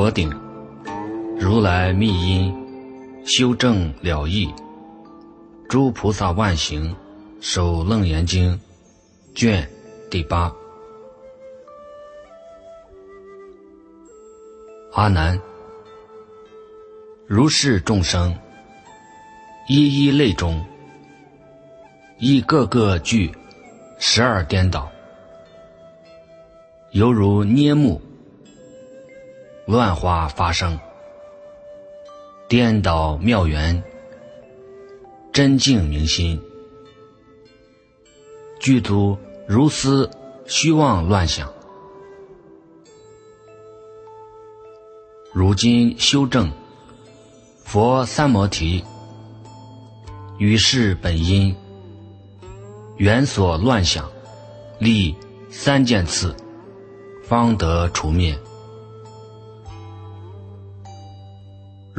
佛顶，如来密因，修正了义。诸菩萨万行，守楞严经，卷第八。阿难，如是众生，一一类中，亦个个具十二颠倒，犹如捏木。乱花发生，颠倒妙缘，真净明心，具足如斯虚妄乱想。如今修正佛三摩提，于是本因缘所乱想，立三件次，方得除灭。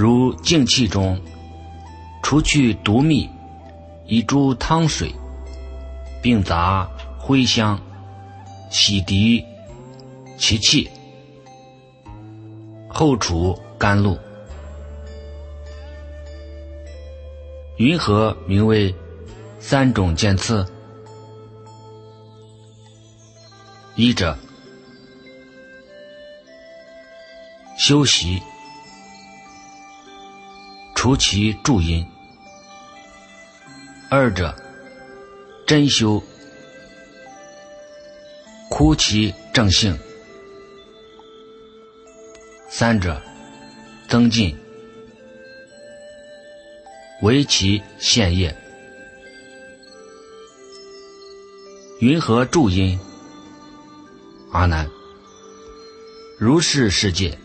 如净气中，除去毒蜜，以诸汤水，并杂灰香，洗涤其气，后除甘露。云何名为三种见次？一者修习。除其助因，二者真修，枯其正性；三者增进，为其现业。云何助因？阿难，如是世界，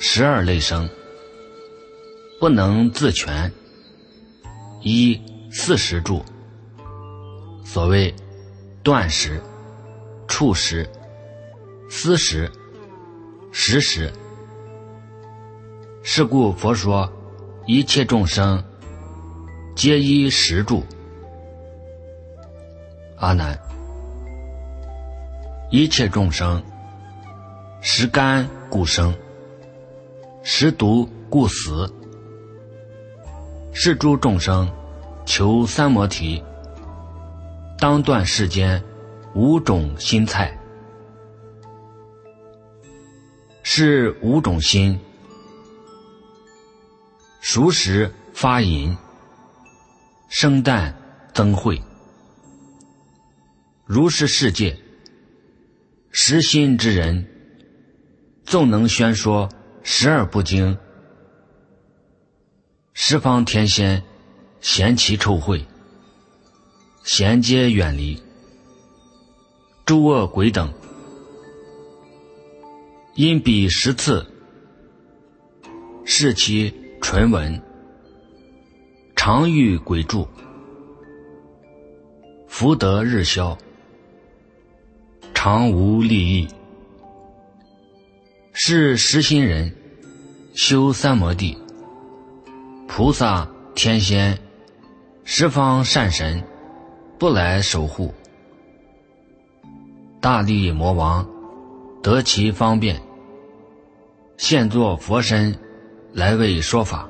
十二类生。不能自全，一四时住。所谓断食、触食、思食、食食。是故佛说，一切众生皆依食住。阿难，一切众生食甘故生，食毒故死。是诸众生求三摩提，当断世间五种心菜。是五种心：熟食发淫，生旦增慧。如是世界，实心之人，纵能宣说十二部经。十方天仙嫌其臭秽，贤皆远离；诸恶鬼等因彼十次视其唇纹，常遇鬼住，福德日消，常无利益。是实心人修三摩地。菩萨、天仙、十方善神，不来守护。大力魔王得其方便，现作佛身来为说法。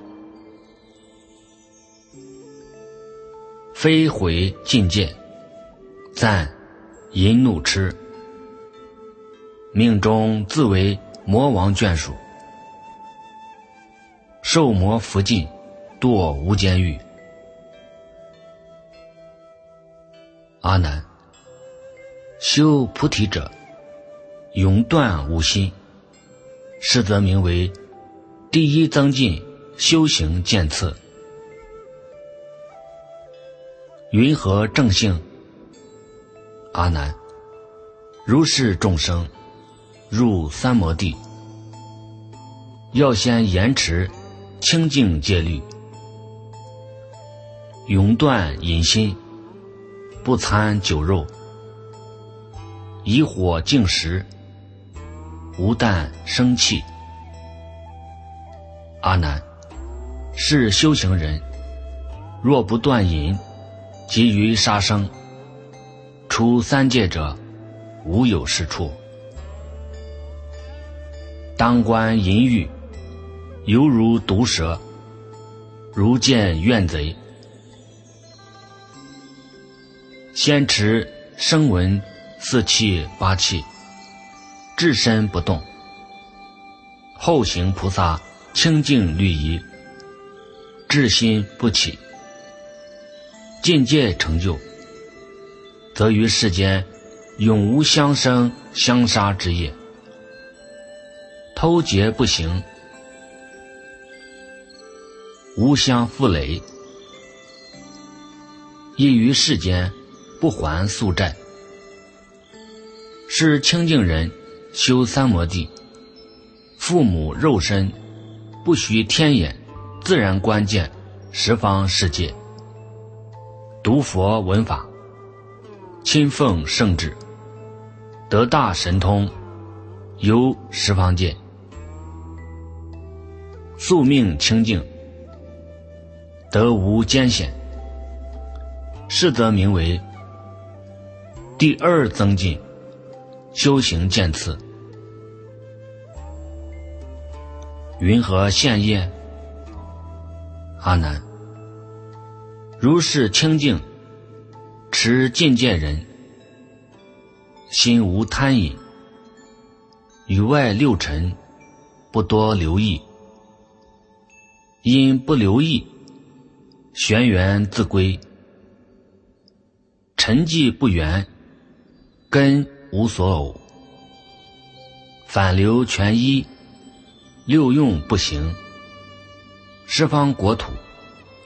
非毁境界，赞淫怒痴，命中自为魔王眷属，受魔福尽。堕无间狱。阿难，修菩提者，永断五心，是则名为第一增进修行见次。云何正性？阿难，如是众生入三摩地，要先严持清净戒律。永断淫心，不参酒肉，以火净食，无啖生气。阿难，是修行人，若不断淫，急于杀生，出三界者，无有是处。当观淫欲，犹如毒蛇，如见怨贼。先持声闻四气八气，置身不动；后行菩萨清净律仪，至心不起。境界成就，则于世间永无相生相杀之业。偷劫不行，无相负累，亦于世间不还宿债。是清净人修三摩地，父母肉身不需天眼，自然观见十方世界。读佛闻法，亲奉圣旨，得大神通，游十方界。宿命清净，得无艰险，是则名为第二增进修行渐次。云何现业？阿难，如是清净持境界人，心无贪淫，与外六尘不多留意。因不留意，玄缘自归；沉寂不圆，根无所偶。反流全依，六用不行。十方国土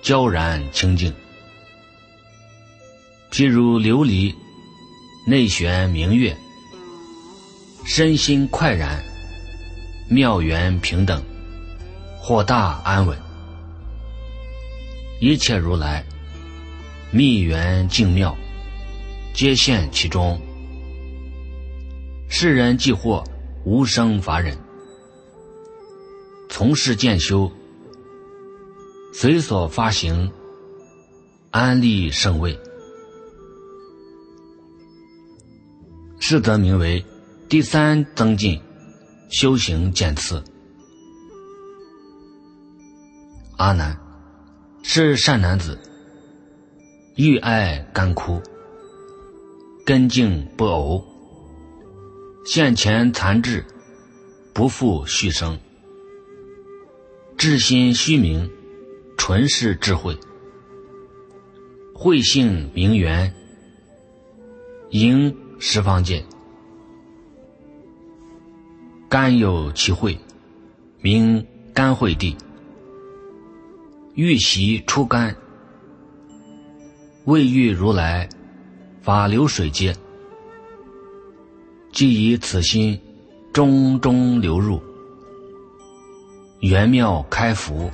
皎然清净，譬如琉璃内悬明月，身心快然，妙缘平等，或大安稳。一切如来密缘净妙，皆现其中。世人既获无生法忍，从事渐修，随所发行，安立圣位，是则名为第三增进修行渐次。阿难。是善男子，欲爱干枯，根茎不偶，现前残智，不复续生，智心虚明，纯是智慧，慧性明圆，迎十方界，甘有其慧，名甘慧地。欲习出干，未遇如来法流水接，即以此心中中流入，圆妙开福，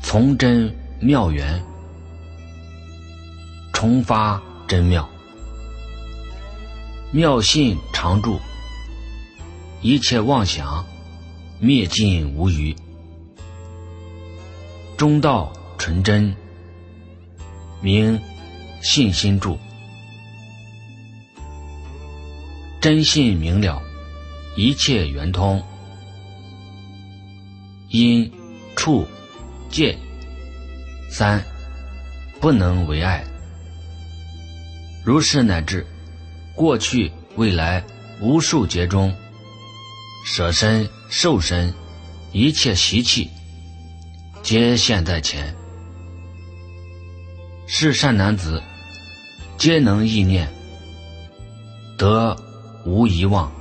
从真妙缘，重发真妙，妙信常住，一切妄想灭尽无余。中道纯真，名信心住，真信明了，一切圆通，因处戒三不能为爱，如是乃至过去未来无数劫中，舍身受身一切习气。皆现在前，是善男子，皆能意念，得无遗忘，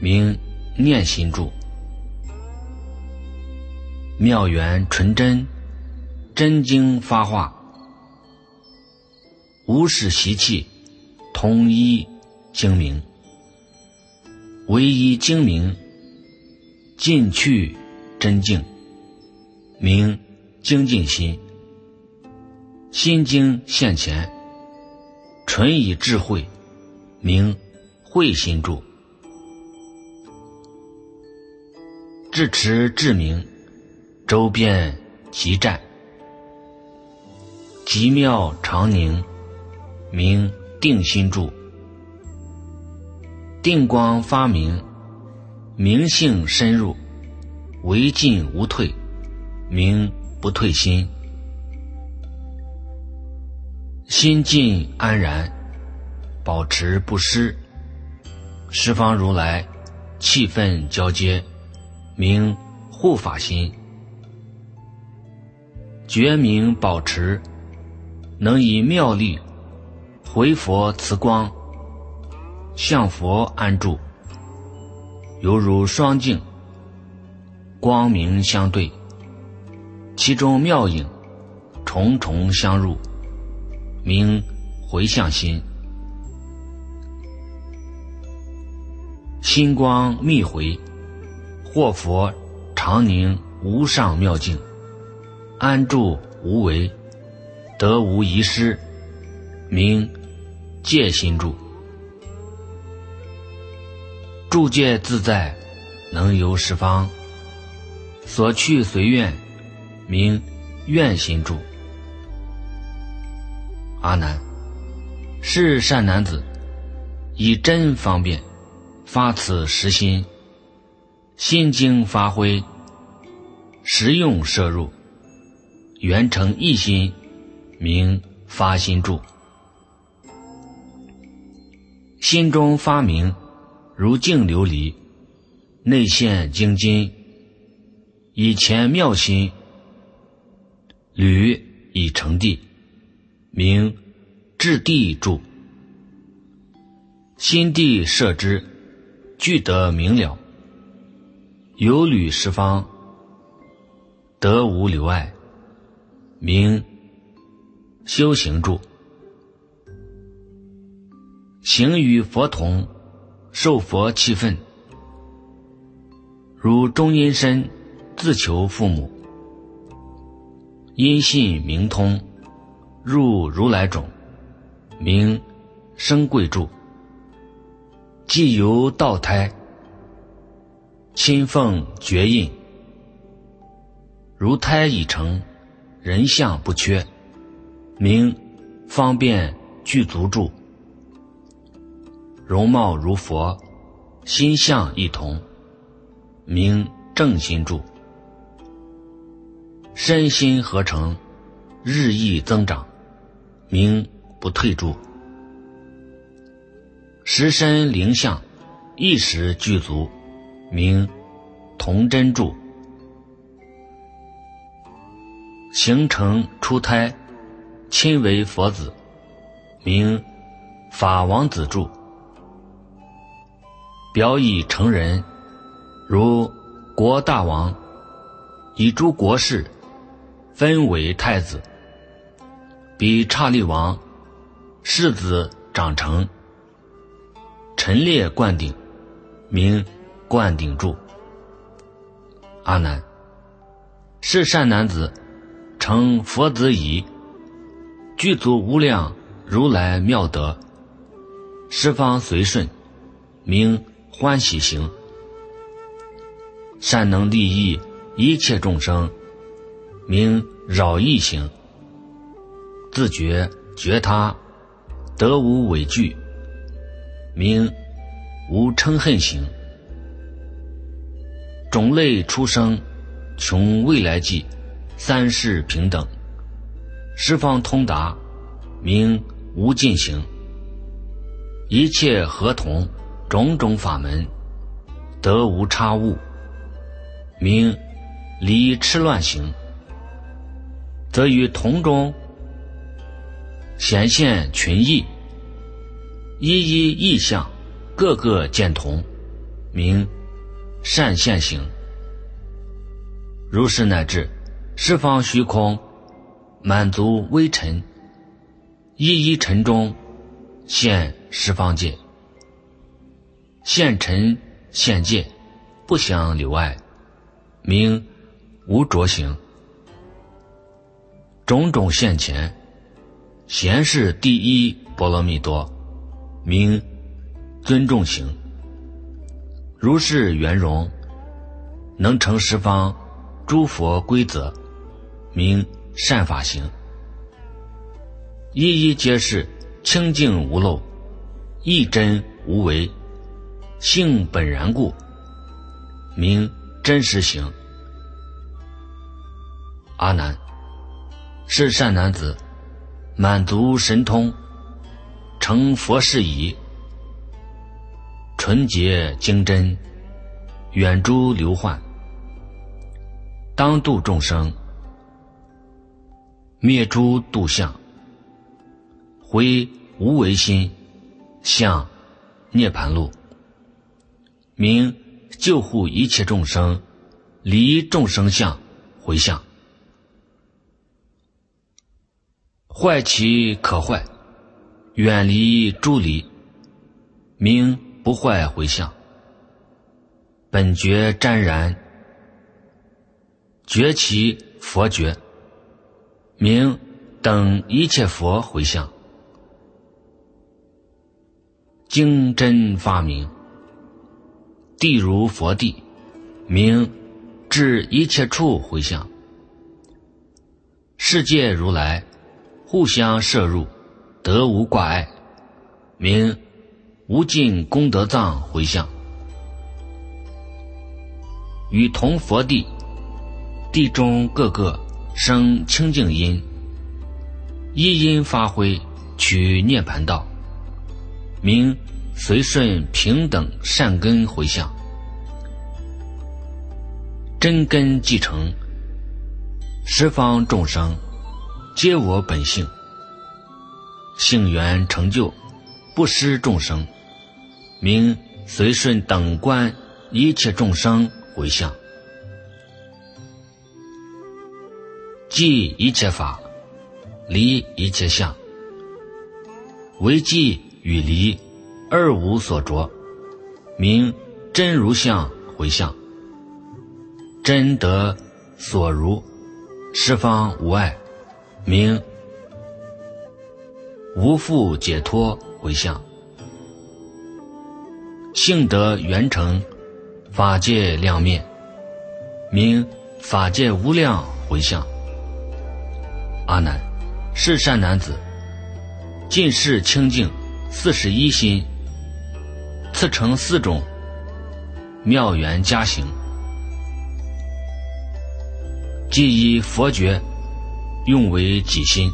名念心住，妙缘纯真，真经发化，无始习气，同一精明，唯一精明，尽去真净。名精进心，心经现前，纯以智慧，名慧心住，智持智明，周边极湛，极妙常宁，名定心住，定光发明，明性深入，唯进无退，明不退心。心静安然，保持不失。十方如来气氛交接，名护法心。觉明保持，能以妙力回佛慈光，向佛安住，犹如双镜，光明相对，其中妙影重重相入。名回向心，心光密回，或佛常宁无上妙境，安住无为，得无遗失，名戒心住，住戒自在，能游十方，所去随愿，名愿心住。阿难，是善男子，以真方便发此实心，心经发挥，实用摄入，圆成一心，名发心住。心中发明，如镜琉璃，内现精金，以前妙心，履以成地。名至地住，心地设之，具得明了。有履十方，得无留碍。名修行住，行与佛同，受佛气分。如中阴身，自求父母，因信明通。入如来种，名生贵住。既由道胎，亲奉绝印。如胎已成，人相不缺，名方便具足住。容貌如佛，心相一同，名正心住。身心合成，日益增长。名不退住，十身灵相，一时具足，名童真柱。形成出胎，亲为佛子，名法王子柱。表以成人，如国大王，以诸国事分为太子。比刹利王世子长成，陈列灌顶，名灌顶柱。阿难，是善男子，成佛子矣，具足无量如来妙德，十方随顺，名欢喜行，善能利益一切众生，名饶益行。自觉觉他，得无畏惧，名无嗔恨行。种类出生，穷未来际，三世平等，十方通达，名无尽行。一切合同，种种法门，得无差误，名离痴乱行，则于同中。显现群异，一一异相，个个见同，名善现行。如是乃至十方虚空，满足微尘，一一尘中现十方界，现尘现界，不相留碍，名无着行。种种现前。贤是第一波罗蜜多，名尊重行。如是圆融，能成十方诸佛规则，名善法行。一一皆是清净无漏，一真无为，性本然故，名真实行。阿难，是善男子，满足神通，成佛事已，纯洁精真，远诸流患，当度众生，灭诸度相，回无为心，向涅盘路，名救护一切众生，离众生相回向。坏其可坏，远离诸离，名不坏回向。本觉沾然，觉其佛觉，名等一切佛回向。经真发明，地如佛地，名至一切处回向。世界如来。互相摄入，得无挂碍，名无尽功德藏回向。与同佛地，地中各个生清净因，一因发挥取涅盘道，名随顺平等善根回向。真根继承，十方众生。皆我本性，性缘成就，不失众生，名随顺等观一切众生回向，即一切法，离一切相，为即与离二无所着，名真如相回向，真得所如，十方无碍。名无复解脱回向，性德圆成，法界亮面，名法界无量回向。阿难，是善男子，尽是清净四十一心，次成四种妙缘加行，即以佛觉。用为己心，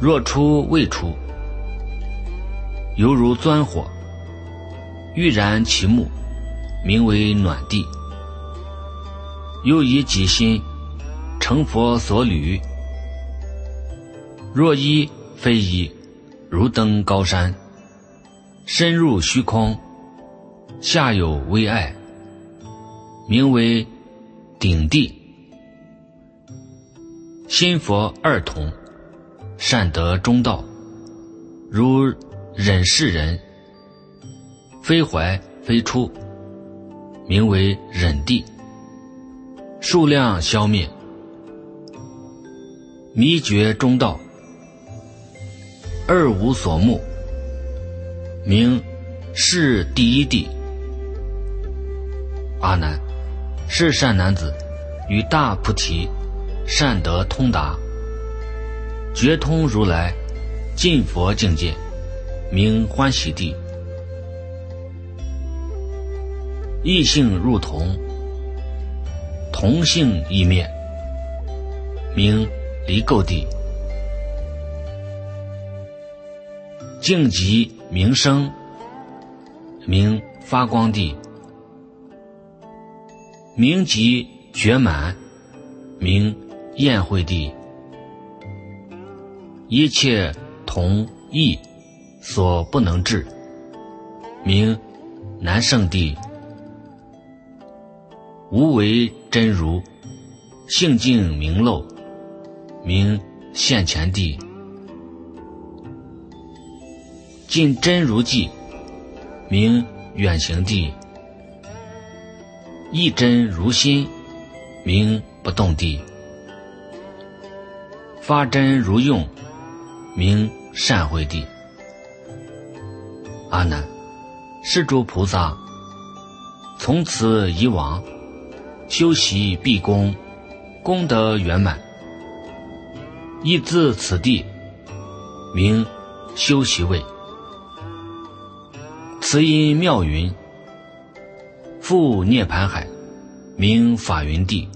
若出未出，犹如钻火，欲燃其木，名为暖地。又以己心成佛所履，若一非一，如登高山，深入虚空，下有微爱，名为顶地。心佛二同，善得中道，如忍世人，非怀非出，名为忍地。数量消灭，迷觉中道，二无所目，名是第一地。阿难，是善男子，与大菩提。善得通达，觉通如来尽佛境界，名欢喜地；异性入同，同性异灭，名离垢地；净极名生，名发光地；名极觉满，名。宴会地，一切同异所不能治，名南圣地。无为真如，性净明漏，名现前地。尽真如际，名远行地。一真如心，名不动地。发真如用，名善慧地。阿难，是诸菩萨从此以往修习毕功，功德圆满，亦自此地名修习位。慈因妙云，复涅盘海，名法云地。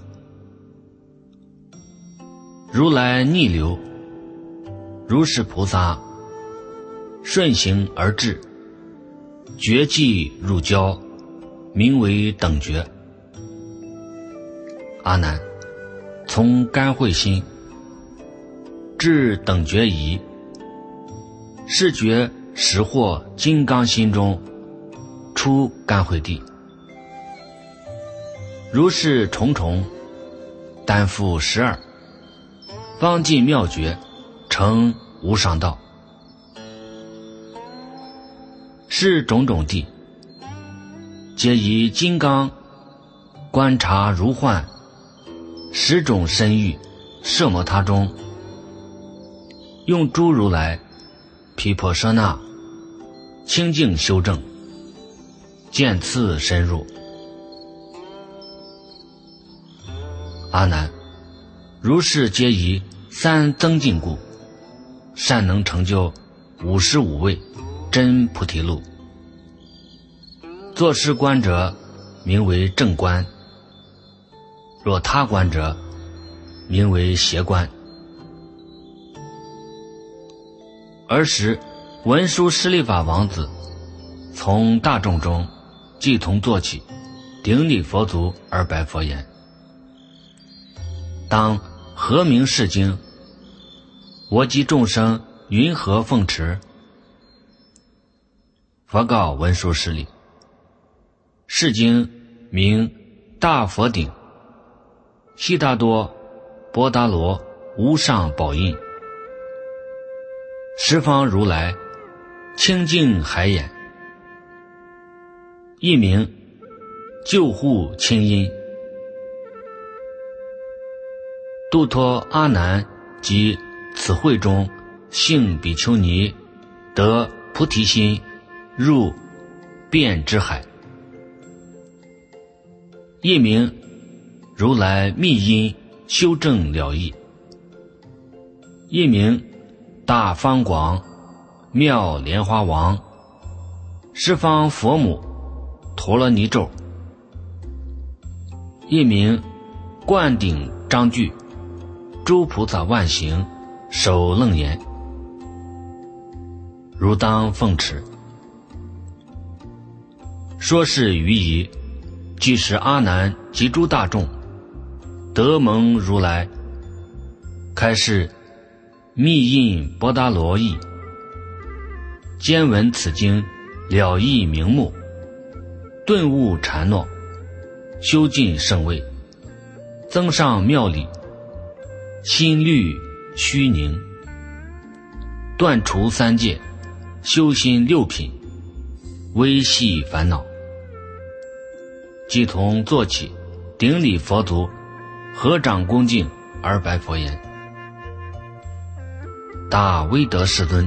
如来逆流，如是菩萨顺行而至，觉际入交，名为等觉。阿难，从干慧心至等觉仪，是觉识获金刚心中出干慧地。如是重重，担负十二。方尽妙觉，成无上道。是种种地，皆以金刚观察如幻，十种身欲摄摩他中，用诸如来毗婆舍那清净修正，渐次深入。阿难，如是皆以。三增进故，善能成就五十五位真菩提路。作诗观者，名为正观；若他观者，名为邪观。儿时，文殊师利法王子从大众中即同坐起，顶礼佛足而白佛言：“当。”何名是经？我及众生云何奉持？佛告文殊师利：是经名大佛顶，悉达多波达罗无上宝印，十方如来清净海眼，一名救护清音。度脱阿难及此会中性比丘尼得菩提心，入遍之海。一名如来密因修正了义。一名大方广妙莲花王，十方佛母陀罗尼咒。一名灌顶章句。诸菩萨万行，守楞严，如当奉持。说是于仪，即使阿难及诸大众，得蒙如来开示密印波达罗意，兼闻此经了义明目，顿悟禅诺，修尽圣位，增上妙理。心律虚宁，断除三界，修心六品，微细烦恼，即从坐起，顶礼佛足，合掌恭敬而白佛言：“大威德世尊，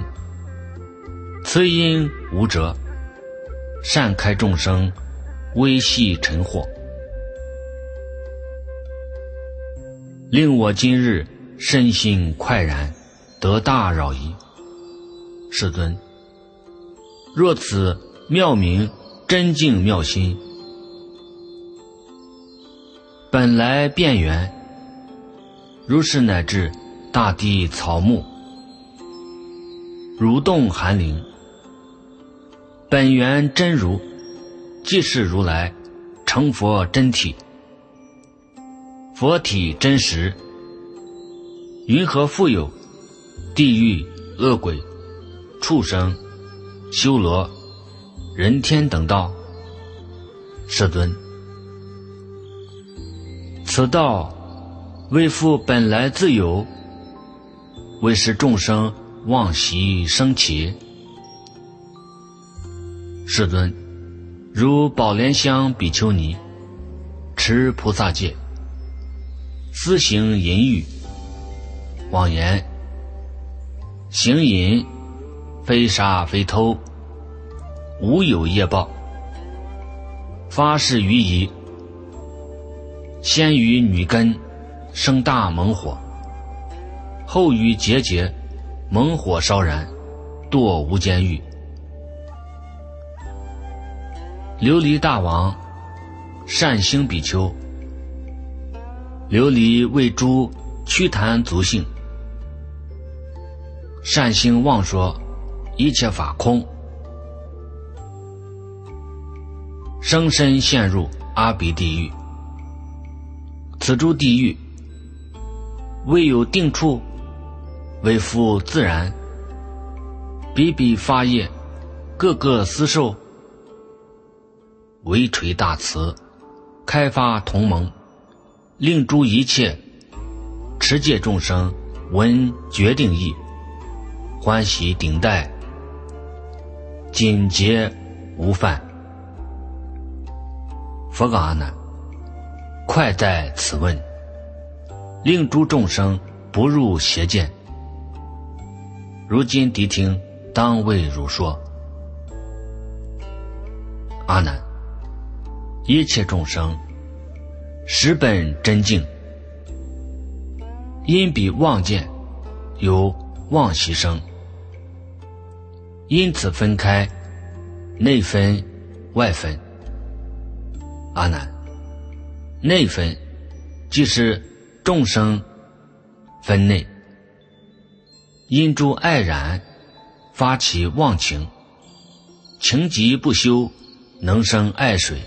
慈因无辙，善开众生微细尘惑。”令我今日身心快然，得大扰夷。世尊，若此妙名真净妙心，本来变缘，如是乃至大地草木，如动寒灵，本源真如，即是如来成佛真体。佛体真实，云何复有地狱恶鬼、畜生、修罗、人天等道？世尊，此道为复本来自有，为使众生妄习生起。世尊，如宝莲香比丘尼持菩萨戒。私行淫欲，妄言行淫，非杀非偷，无有业报。发誓于仪，先于女根生大猛火，后于结节猛火烧燃，堕无间狱。琉璃大王善兴比丘，琉璃为诸曲坛足性，善兴妄说一切法空，生身陷入阿鼻地狱。此诸地狱，未有定处，为复自然，比比发业，各个私受。微垂大慈，开发同盟，令诸一切持戒众生闻决定意，欢喜顶戴，谨节无犯。佛告阿难：快在此问，令诸众生不入邪见。如今谛听，当为汝说。阿难。一切众生，实本真净，因彼妄见，有妄习生，因此分开，内分，外分。阿难，内分即是众生分内，因诸爱染，发起妄情，情急不休，能生爱水。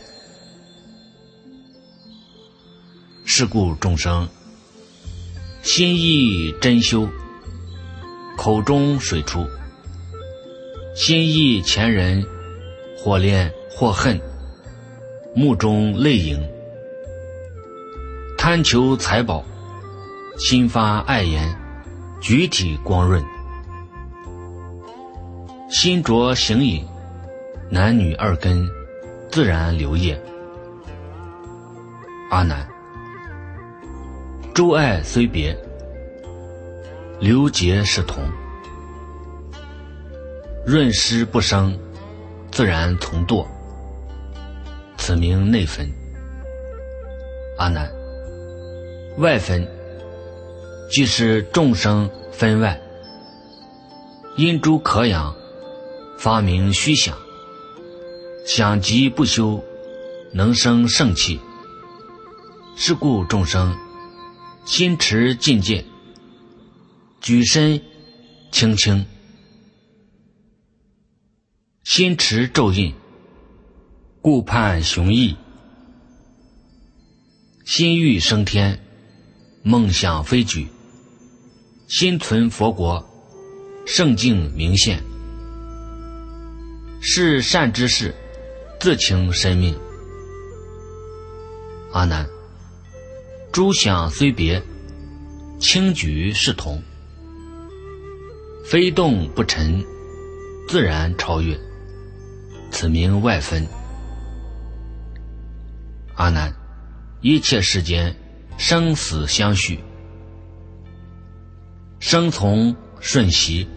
是故众生心意真修，口中水出；心意前人，或恋或恨，目中泪盈；贪求财宝，心发爱言，举体光润；心着形影，男女二根自然流液。阿难。诸爱虽别，流结是同。润湿不生，自然从堕。此名内分。阿难，外分即是众生分外，因诸可养，发明虚想，想极不休，能生盛气。是故众生。心持境界，举身轻轻；心持咒印，顾盼雄毅；心欲升天，梦想飞举；心存佛国，圣境明现。是善之事，自请生命。阿难。诸想虽别，轻举是同；非动不沉，自然超越。此名外分。阿难，一切世间生死相续，生从瞬息，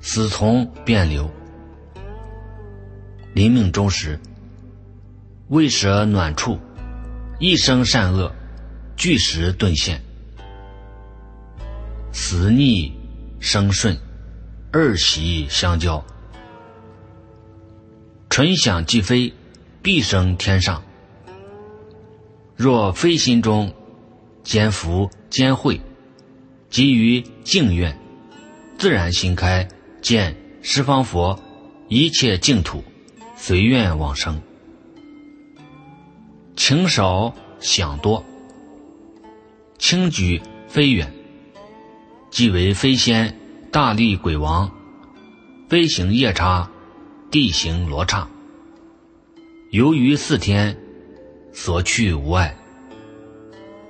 死从变流。临命终时，未舍暖处。一生善恶，俱时顿现；死逆生顺，二喜相交。纯想即飞，必生天上。若非心中兼福兼慧，基于净愿，自然心开，见十方佛，一切净土，随愿往生。情少想多，轻举飞远，即为飞仙、大力鬼王，飞行夜叉，地行罗刹。由于四天所去无碍，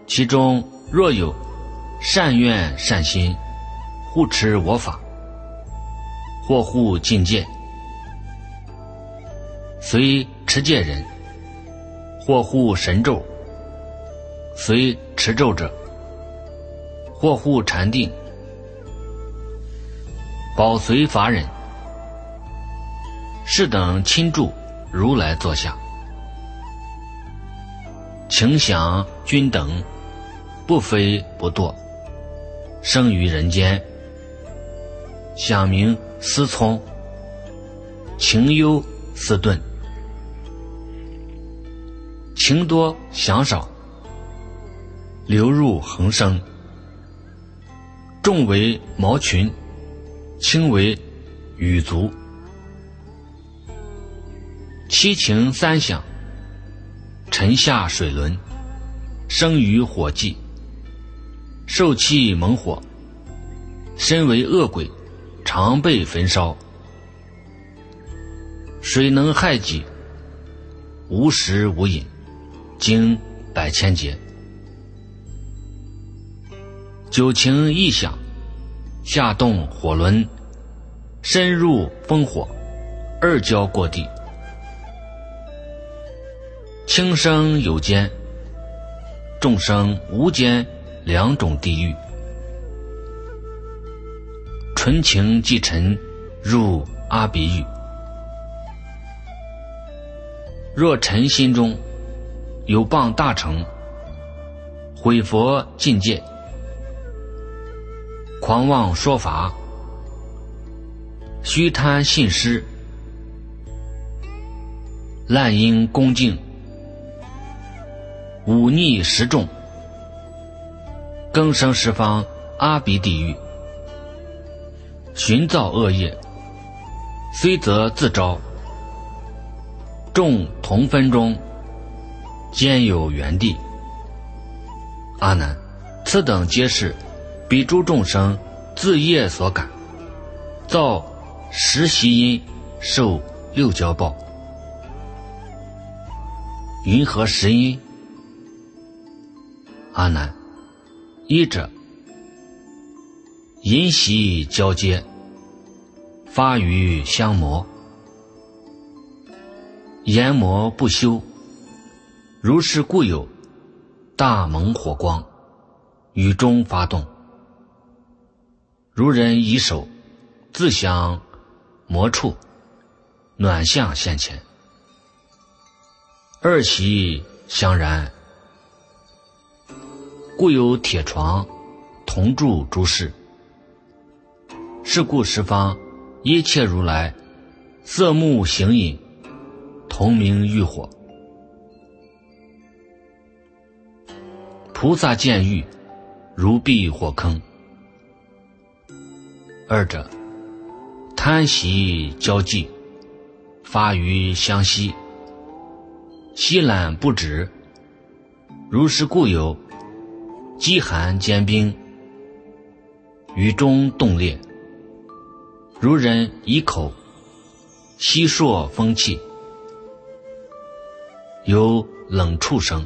其中若有善愿善心，护持我法，或护境界，虽持戒人。或护神咒，随持咒者；或护禅定，保随法忍。是等亲助如来坐下，请想君等，不飞不堕，生于人间，想名思聪，情忧思顿。情多想少，流入恒生。重为毛群，轻为羽足。七情三响，沉下水轮，生于火际。受气猛火，身为恶鬼，常被焚烧。水能害己，无食无饮，经百千劫。九情一响，下动火轮，深入烽火，二交过地。轻生有间，众生无间。两种地狱，纯情即尘，入阿鼻狱。若尘心中有谤大乘，毁佛境界，狂妄说法，虚贪信施，滥因恭敬，忤逆十众。更生十方阿鼻地狱，寻造恶业，虽则自招。众同分中，兼有原地。阿难，此等皆是彼诸众生自业所感，造十习因，受六交报。云何十因？阿难。一者，因习交接，发于相磨，研磨不休。如是故有大猛火光，雨中发动。如人以手自相磨触，暖相现前，二习相然。故有铁床，同住诸事。是故十方一切如来，色目形影，同名欲火。菩萨见欲，如避火坑。二者，贪喜交际，发于相吸，吸懒不止。如是故有。饥寒坚冰，雨中冻裂。如人以口吸朔风气，有冷触生。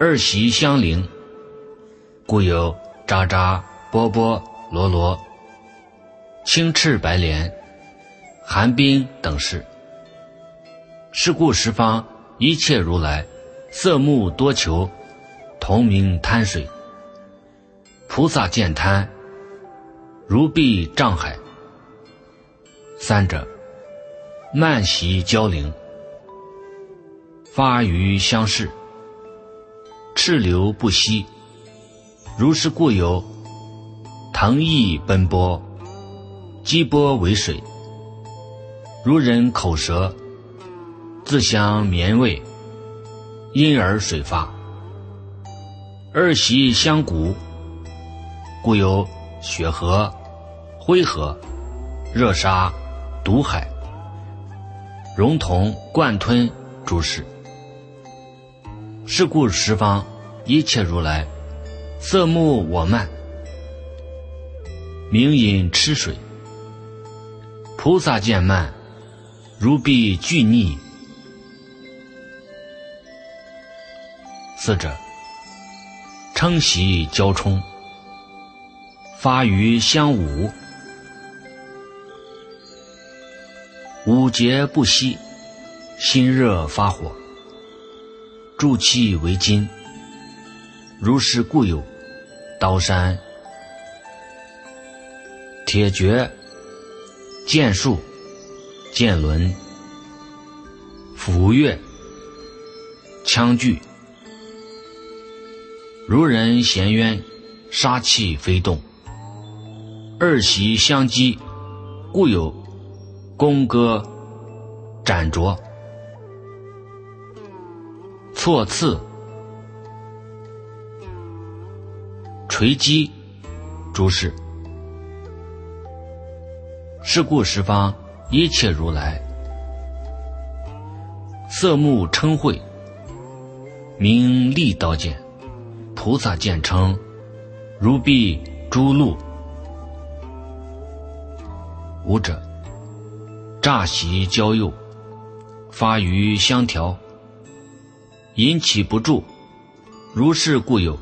二习相邻，故有渣渣波波罗罗、青赤白莲、寒冰等事。是故十方一切如来，色目多求。同名贪水，菩萨见贪，如避障海。三者，慢习交灵，发于相视，赤流不息。如是故有腾翼奔波，激波为水。如人口舌，自相绵味，因而水发。二习相鼓，故有血河、灰河、热沙、毒海、熔铜贯吞诸事。是故十方一切如来，色目我慢，明饮吃水。菩萨见慢，如必俱逆。四者。称喜交冲，发于相五，五节不息，心热发火，助气为金。如是故有刀山、铁决、剑术、剑轮、斧钺、枪具。如人衔渊，杀气飞动。二习相击，故有弓戈、斩着，错刺，锤击，诸事。是故十方一切如来，色目称慧，名利刀剑，菩萨见称，如臂诸鹿。五者，乍喜交诱，发于香调，引起不住，如是故有。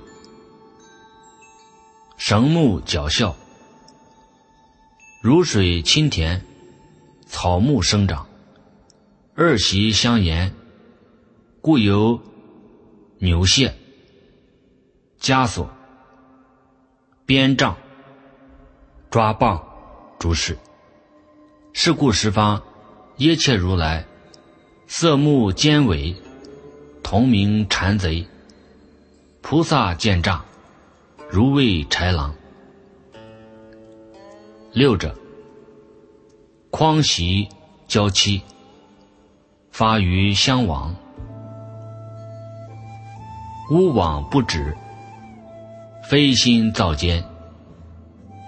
绳目角笑。如水清田，草木生长，二习相沿，故有牛蟹、枷锁、鞭杖、抓棒诸事。是故十方一切如来，色目尖尾，同名禅贼。菩萨见诈，如为豺狼。六者，匡袭娇妻，发于相王，乌往不止，非心造奸，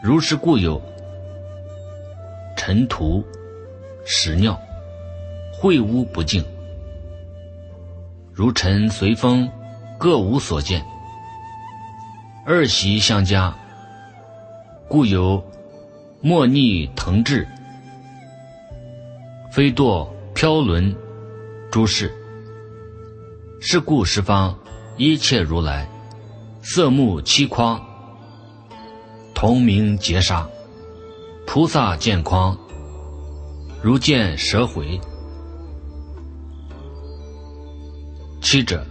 如是故有尘土、屎尿，秽污不净，如尘随风，各无所见。二习相加，故有。莫逆腾至，飞堕飘轮，诸事。是故十方一切如来，色目七筐，同名劫杀。菩萨见筐，如见蛇回。七者，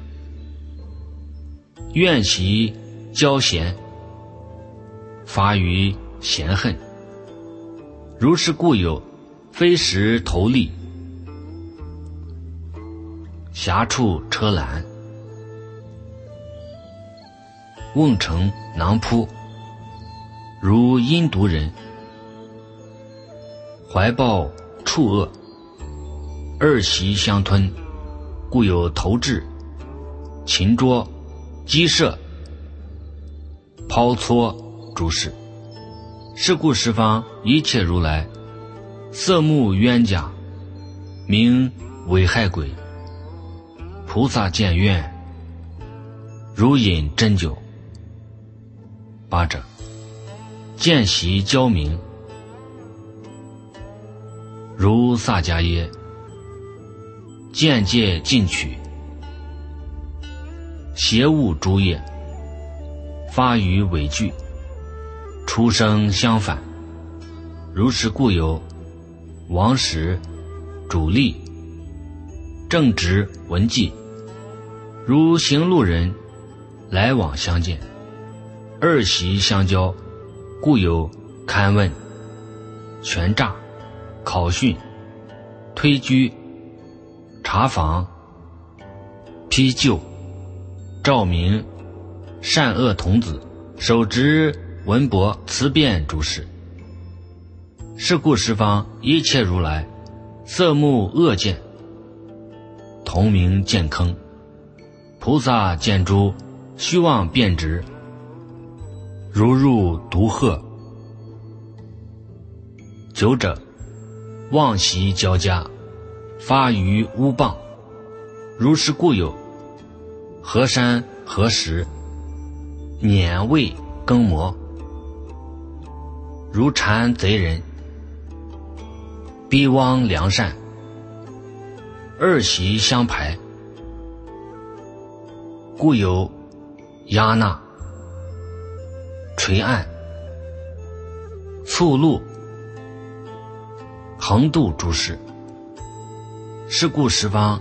怨习交嫌，发于嫌恨。如是故有，非时投利，狭处车拦，瓮城囊扑，如阴毒人，怀抱触恶，二习相吞，故有投掷、擒捉、击射、抛搓诸事。是故十方一切如来，色目冤家，名为害鬼。菩萨见怨，如饮真酒。八者，见习交明，如萨迦耶，见戒进取，邪物诸业，发于伪具。出生相反，如是故有王时、主力、正直文纪，如行路人来往相见，二习相交，故有勘问、权诈、考训、推居、查访、批旧、照明、善恶童子，手执。文博辞辩诸事，是故十方一切如来，色目恶见，同名见坑。菩萨见诸虚妄变直，如入毒壑。九者，妄习交加，发于乌棒，如是故有河山河石，碾未更磨。如禅贼人，逼汪良善，二习相排，故有压纳、垂案、促路、横渡诸事。是故十方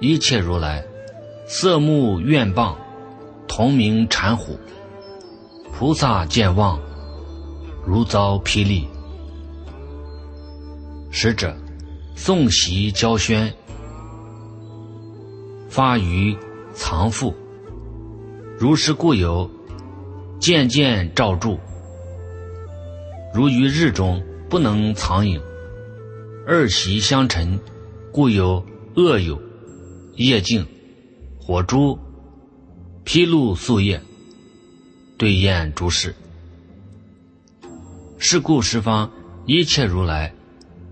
一切如来，色目愿棒，同名禅虎。菩萨见望。如遭霹雳，使者诵习交宣，发于藏腹，如是故有渐渐照住，如于日中不能藏影，二习相陈，故有恶友、夜静、火珠、披露宿夜，对验诸事。是故十方一切如来，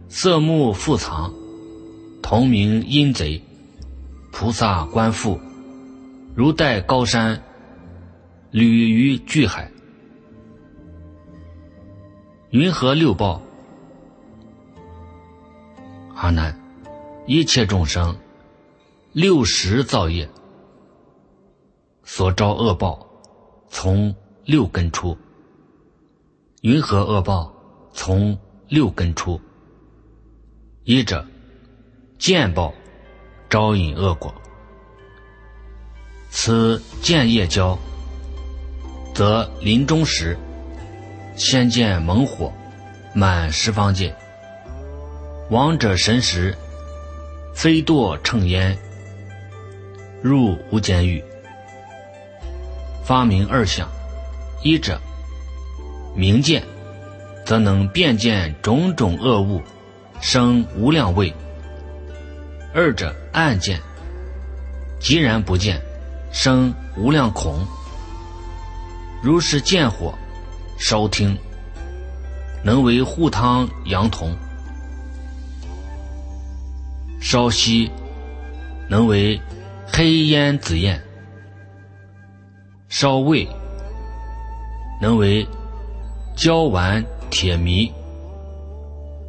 色目复藏，同名阴贼，菩萨观复，如待高山，旅于巨海。云何六报？阿难，一切众生六十造业所招恶报，从六根出。云何恶报从六根出？一者见报，招引恶果。此见业交，则临终时。先见猛火，满十方界。亡者神识，飞堕乘烟，入无间狱。发明二相：一者明见，则能辨见种种恶物，生无量畏；二者暗见，即然不见，生无量恐。如是见火。烧听，能为护汤阳童；烧息，能为黑烟紫焰；烧味，能为焦丸铁迷；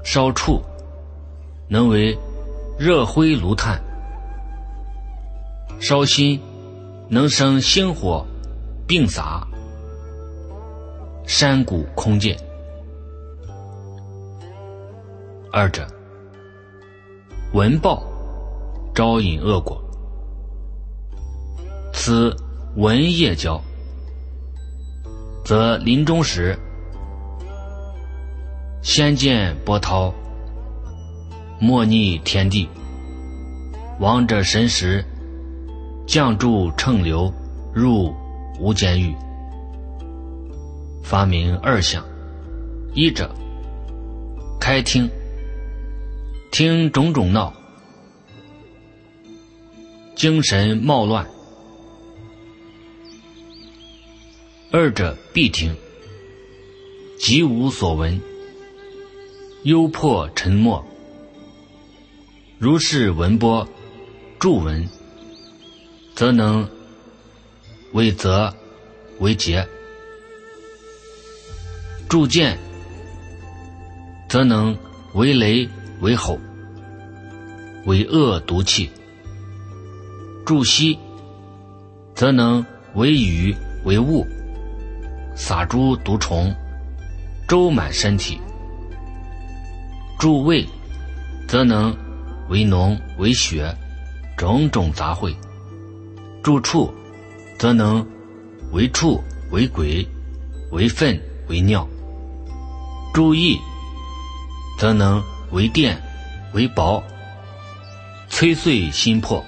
烧触，能为热灰炉炭；烧心，能生星火并洒。山谷空见，二者闻报招引恶果。此闻业交，则临终时先见波涛，莫逆天地，亡者神识降注乘流入无间狱。发明二相：一者开听，听种种闹，精神冒乱；二者必听，即无所闻，幽破沉默。如是闻波著闻，则能为则为结。铸剑，则能为雷为吼，为恶毒气；铸息，则能为雨为雾，撒诸毒虫，周满身体；筑胃，则能为脓为血，种种杂秽；筑畜，则能为畜为鬼为粪为尿。注意，则能为电为薄，摧碎心魄。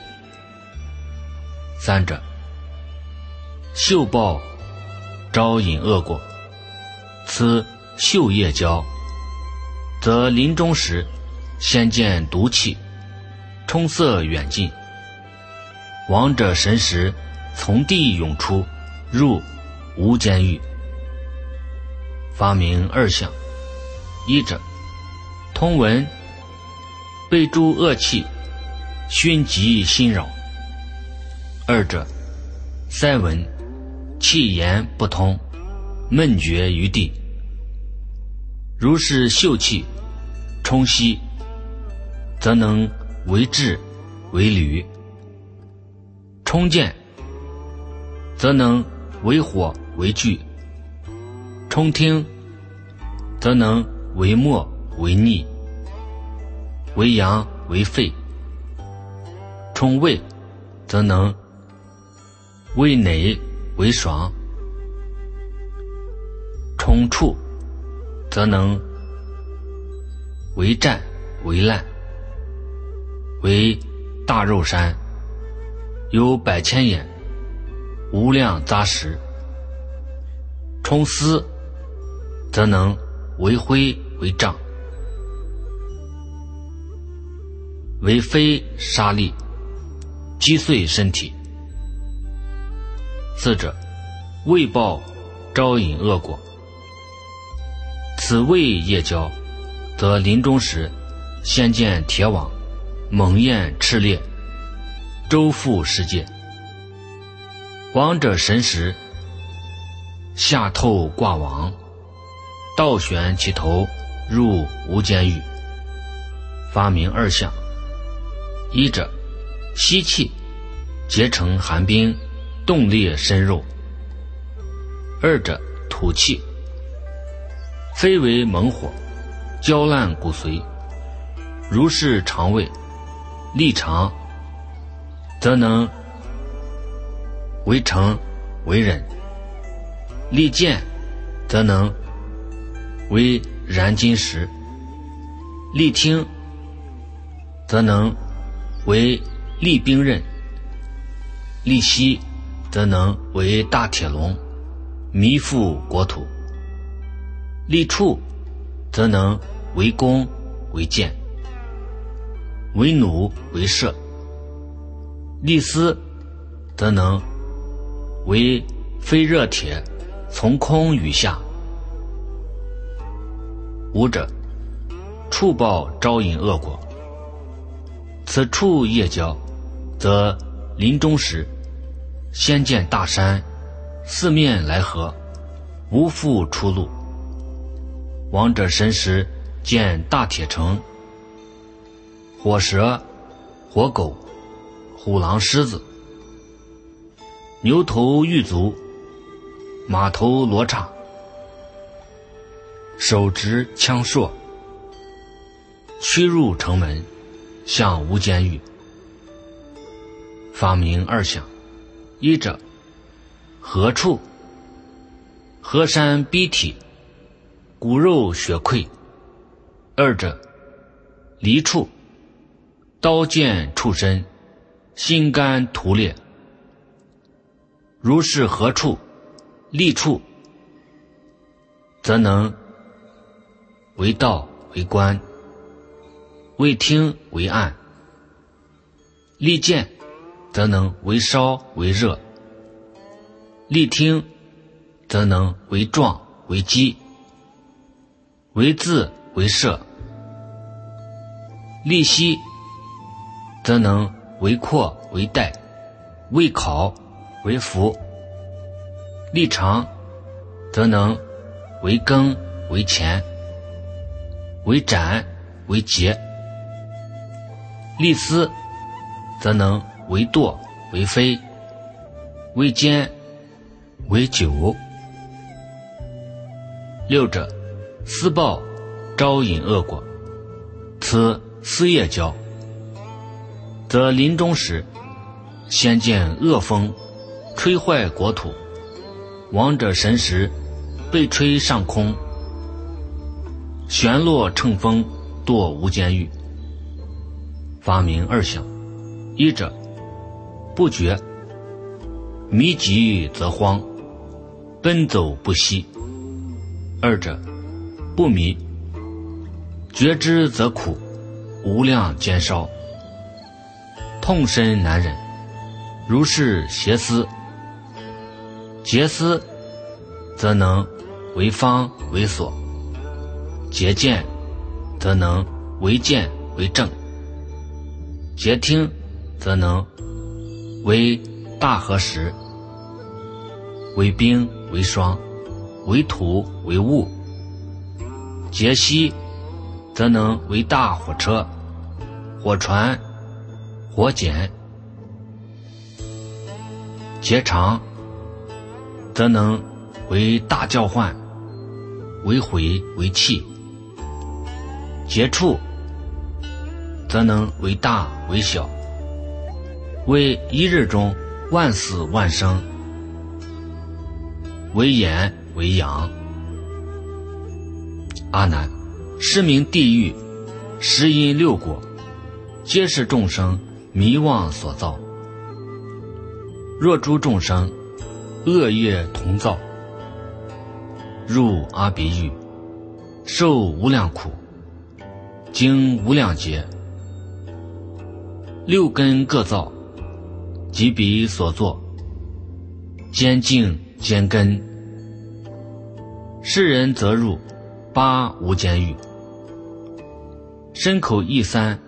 三者，嗅报招引恶果，此嗅业交，则临终时先见毒气，冲塞远近。亡者神识从地涌出，入无间狱，发明二相。一者，通闻被诸恶气熏及心扰；二者，塞闻气言不通，闷绝于地。如是嗅气冲息，则能为智为履；冲见，则能为火为炬；冲听，则能。为末为逆，为阳为肺，冲胃则能为馁为爽，冲触则能为战为烂，为大肉山，有百千眼，无量扎实，冲丝则能。为灰为障，为非杀力，击碎身体。四者，未报招引恶果。此谓夜交，则临终时，先见铁网，猛焰炽烈，周覆世界。亡者神识，下透挂网，倒悬其头，入无间狱。发明二相：一者，吸气，结成寒冰。冻裂身肉，二者吐气，非为猛火，焦烂骨髓。如是肠胃，利长，则能为成为忍；利健，则能为燃金石；力听，则能为利兵刃；利息。则能为大铁笼，弥覆国土；立处，则能为弓为箭，为弩为射；立丝，则能为飞热铁，从空雨下。五者，触报招引恶果。此处夜交，则临终时。先见大山，四面来合，无复出路。亡者神识见大铁城，火蛇、火狗、虎狼、狮子、牛头玉足、马头罗刹，手执枪槊，驱入城门，向无监狱，发明二相。一者，何处？河山逼体，骨肉血溃；二者，离处，刀剑触身，心肝涂裂。如是何处？立处，则能为道为官，为听为暗，利剑。则能为烧为热，力听，则能为壮为激，为字为射，力息，则能为扩为带，为考为服，力长，则能为耕为前，为斩为结，力丝，则能。为堕为非，为奸为酒。六者，私报招引恶果。此私业交，则临终时，先见恶风，吹坏国土，亡者神识被吹上空，旋落乘风堕无间狱。发明二相，一者。不觉，迷极则慌，奔走不息；二者不迷，觉之则苦，无量煎烧，痛身难忍。如是邪思，结思，则能为方为所；结见，则能为见为正；结听，则能。为大和石，为冰为霜，为土为雾。结息，则能为大火车、火船、火剪；结长，则能为大叫唤、为毁为气；结处，则能为大为小。为一日中万死万生，为炎为阳。阿难，是名地狱，十因六果，皆是众生迷妄所造。若诸众生恶业同造，入阿鼻狱，受无量苦，经无量劫，六根各造，即彼所作。兼净兼根，世人则入八无间狱。身口意三，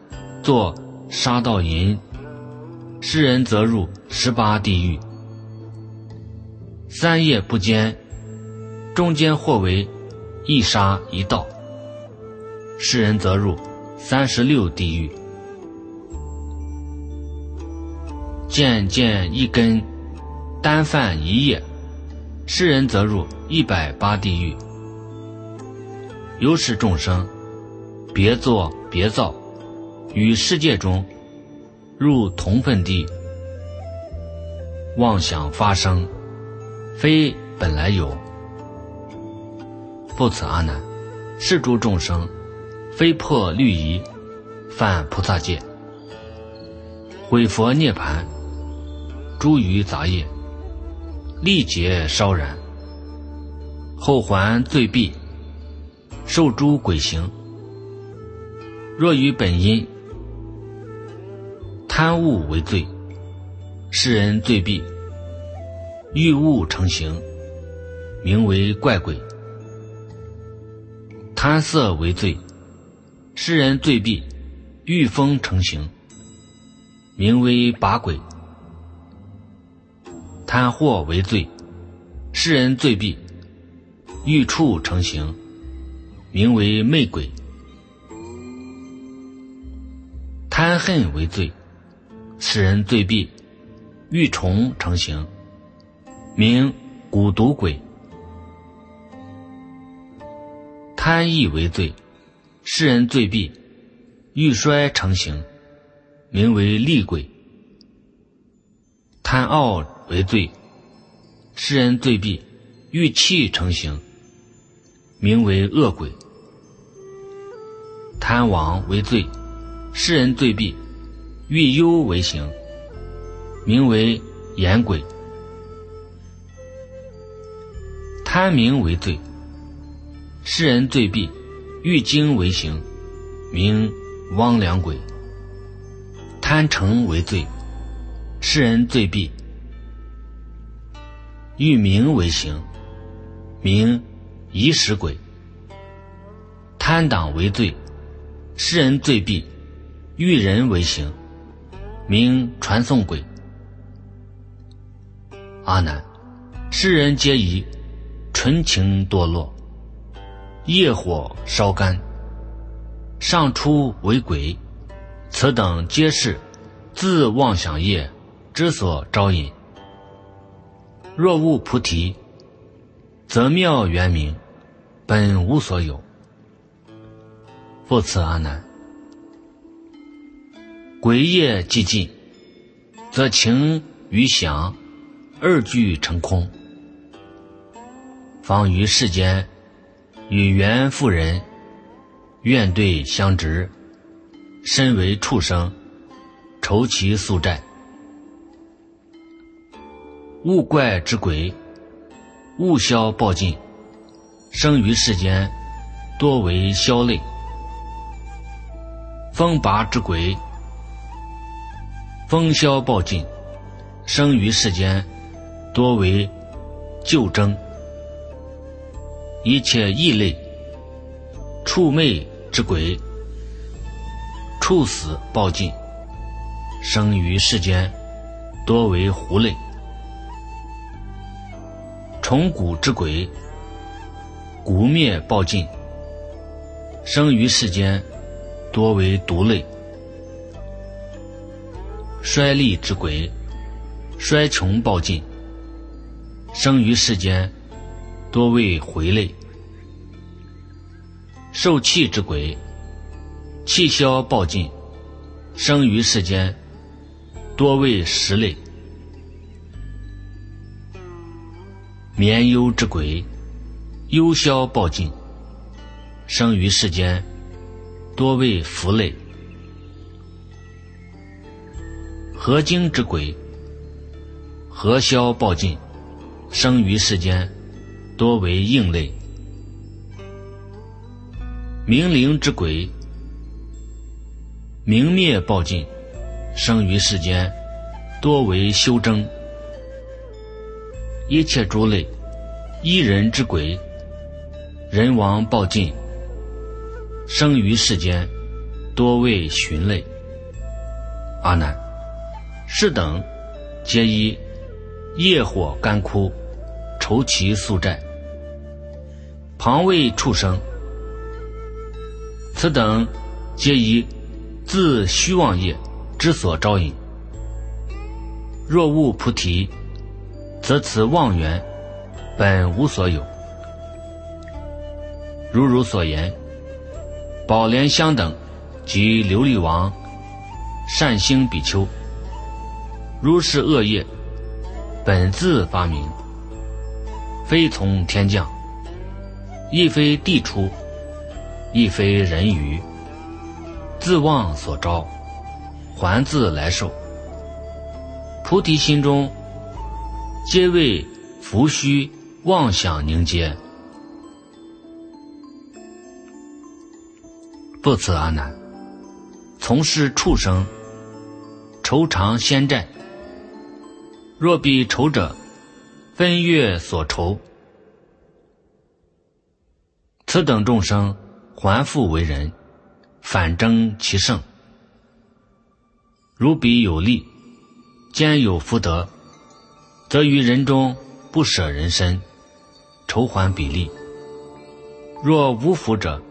作杀盗淫，世人则入十八地狱。三业不坚，中间或为一杀一盗，世人则入三十六地狱。渐渐一根，单犯一业，世人则入一百八地狱。有使众生别作别造，与世界中入同分地，妄想发生。非本来有，复此阿难，是诸众生，非破律仪，犯菩萨戒，毁佛涅盘，诸余杂业，历劫烧然，后还罪毕，受诸鬼行。若于本因贪物为罪，世人罪毕。欲物成形，名为怪鬼；贪色为罪，世人醉毕；欲风成形，名为把鬼；贪惑为罪，世人醉毕；欲处成形，名为魅鬼；贪恨为罪，世人醉毕；欲虫成形。名蛊毒鬼，贪意为罪，世人罪毕，欲衰成形，名为厉鬼；贪傲为罪，世人罪毕，欲气成形，名为恶鬼；贪亡为罪，世人罪毕，欲忧为形，名为言鬼。贪名为罪，世人罪毕；欲精为行，名汪良鬼。贪成为罪，世人罪毕；欲名为行，名遗使鬼。贪党为罪，世人罪毕；欲人为行，名传送鬼。阿难，世人皆疑。纯情堕落，业火烧干，上出为鬼，此等皆是自妄想业之所招引。若悟菩提，则妙圆明，本无所有。复此阿难，鬼业既尽，则情与想二俱成空。方于世间，与缘妇人怨对相执，身为畜生，愁其宿债。物怪之鬼，物消暴尽，生于世间，多为消类。风拔之鬼，风消暴尽，生于世间，多为旧争。一切异类、畜魅之鬼，处死暴尽，生于世间，多为狐类；虫蛊之鬼，蛊灭暴尽，生于世间，多为毒类；衰利之鬼，衰穷暴尽，生于世间。多为回类，受气之鬼，气消暴尽，生于世间，多为食类；眠忧之鬼，忧消暴尽，生于世间，多为福类；合精之鬼，合消暴尽，生于世间。多为应类，明灵之鬼，明灭暴尽，生于世间，多为修真。一切诸类，一人之鬼，人亡报尽，生于世间，多为寻类。阿难，是等皆以业火干枯，愁其宿债，旁为畜生。此等皆以自虚妄业之所招引。若悟菩提。则此妄缘本无所有。如汝所言，宝莲香等及琉璃王、善星比丘，如是恶业本自发明，非从天降，亦非地出，亦非人于，自妄所招，还自来受。菩提心中。皆为浮虚妄想凝结，不辞阿难。从事畜生，愁偿先债。若比仇者，分月所仇，此等众生还复为人，反争其胜。如彼有利，兼有福德。则于人中不舍人身，酬还比例；若无福者，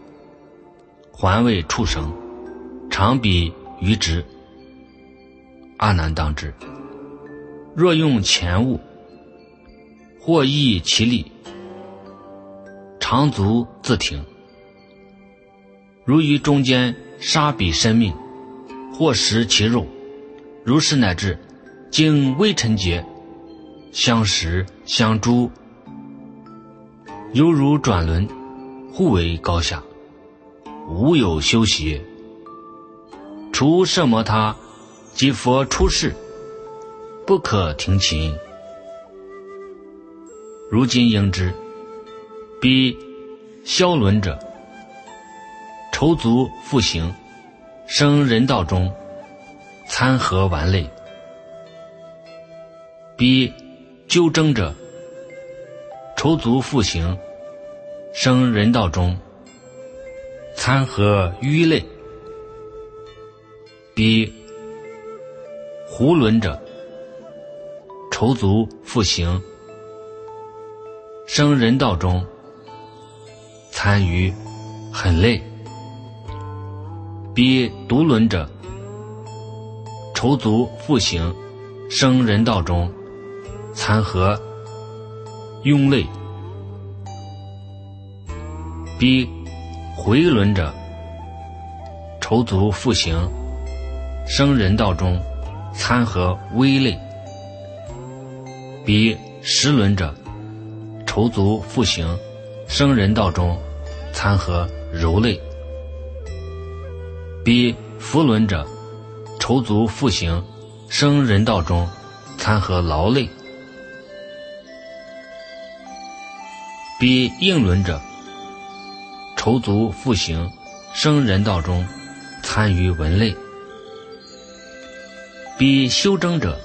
还为畜生，常比愚直。阿难当知。若用钱物，或益其利，常足自挺。如于中间杀彼生命，或食其肉，如是乃至经微尘劫。相识相诸，犹如转轮，互为高下，无有休息。除摄摩他及佛出世，不可停勤。如今应知，彼消轮者，愁足复行，生人道中，参合顽类。彼。纠争者，愁足复行，生人道中，参合愚类；彼胡伦者，愁足复行，生人道中，参于很累；彼独轮者，愁足复行，生人道中。参合庸类，逼回轮者，愁足复行，生人道中参合微类；逼十轮者，愁足复行，生人道中参合柔类；逼福轮者，愁足复行，生人道中参合劳累。比应轮者，愁足复行，生人道中，参于文类；比修争者，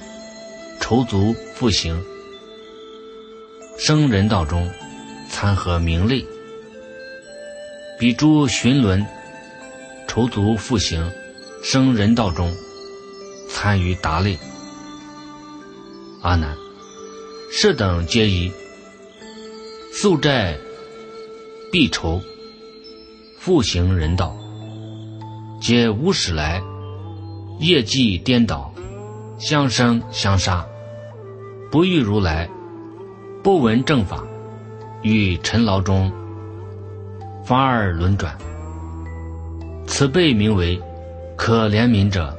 愁足复行，生人道中，参合名类；彼诸寻轮，愁足复行，生人道中，参于达类。阿难，是等皆宜。宿债必酬，复行人道，皆无始来，业绩颠倒，相生相杀，不遇如来，不闻正法，于尘劳中，发而轮转。此辈名为可怜悯者。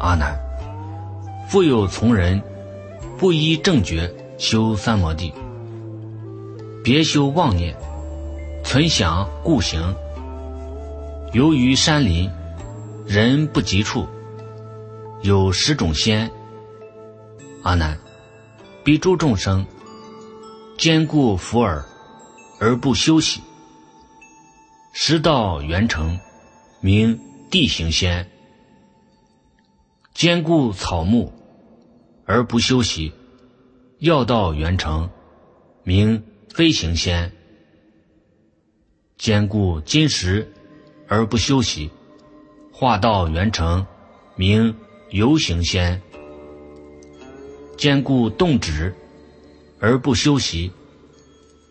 阿难，复有从人，不依正觉。修三摩地，别修妄念，存想故行。由于山林，人不及处，有十种仙。阿难，彼诸众生，兼顾福耳，而不休息。十道圆成，名地行仙，兼顾草木而不休息，要道元成，名飞行仙；兼顾金石而不休息，化道元成，名游行仙；兼顾动止而不休息，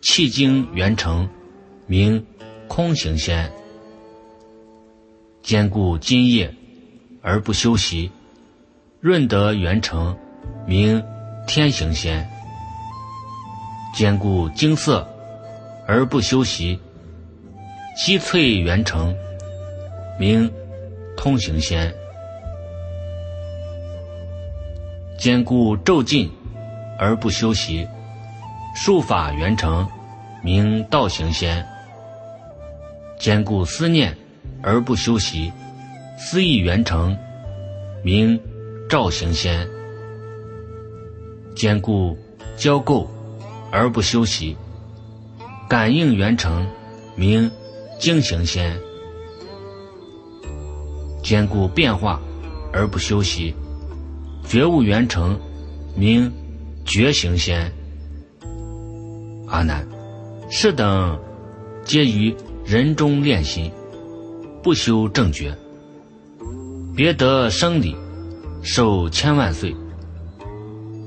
气经元成，名空行仙；兼顾金液而不休息。润德元成，名天行仙；兼顾精色而不修习，积翠元成，名通行仙；兼顾骤进而不修习，术法圆成，名道行仙；兼顾思念而不修习，思意圆成，名。赵行仙，兼顾交构而不修习；感应圆成，名精行仙；兼顾变化而不修习；觉悟圆成，名觉行仙。阿难，是等皆于人中炼心，不修正觉，别得生理。寿千万岁，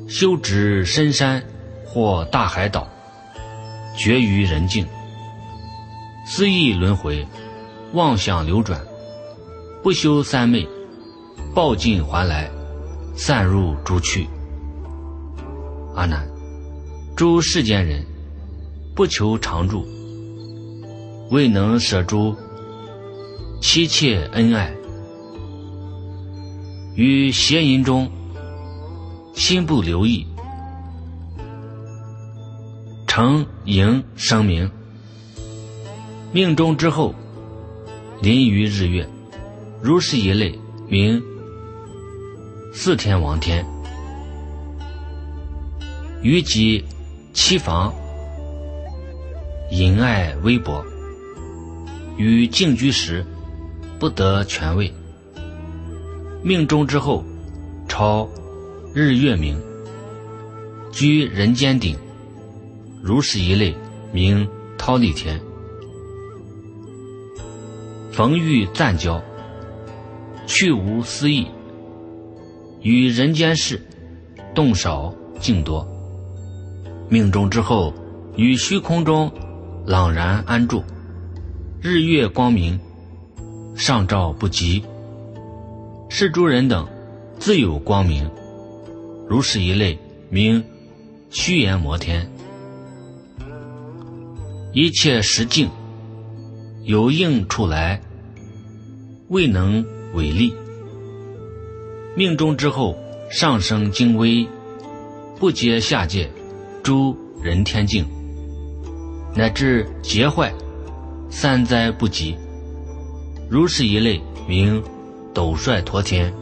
修止深山或大海岛，绝于人境。思意轮回，妄想流转，不修三昧，报尽还来，散入诸趣。阿难，诸世间人不求常住，未能舍诸妻妾恩爱。于邪淫中，心不留意，成淫生明。命中之后，临于日月，如是一类，名四天王天。于己七房，淫爱微薄，与静居时，不得权位。命中之后，超日月明，居人间顶，如是一类，名忉利天。逢遇暂交，去无私意，与人间事，动少静多。命中之后，于虚空中朗然安住，日月光明，上照不及。是诸人等自有光明，如是一类名虚言摩天。一切实境有应处来，未能违力。命中之后上升精微，不接下界诸人天境，乃至劫坏三灾不及。如是一类名。斗率陀天，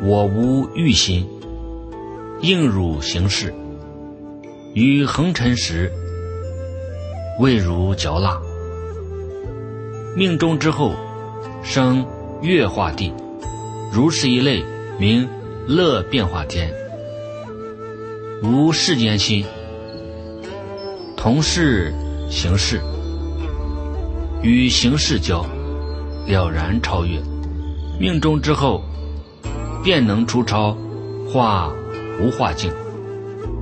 我无欲心，应汝行事。于恒尘时，味如嚼蜡。命中之后，生月化地，如是一类，名乐变化天。无世间心，同事形式，与形式交，了然超越。命中之后，便能出超化无化境，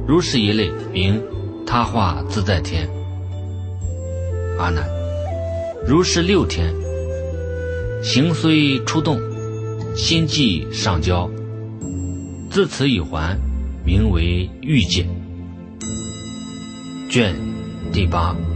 如是一类名他化自在天。阿难，如是六天，行虽出动，心即上交，自此已还，名为欲界。卷第八。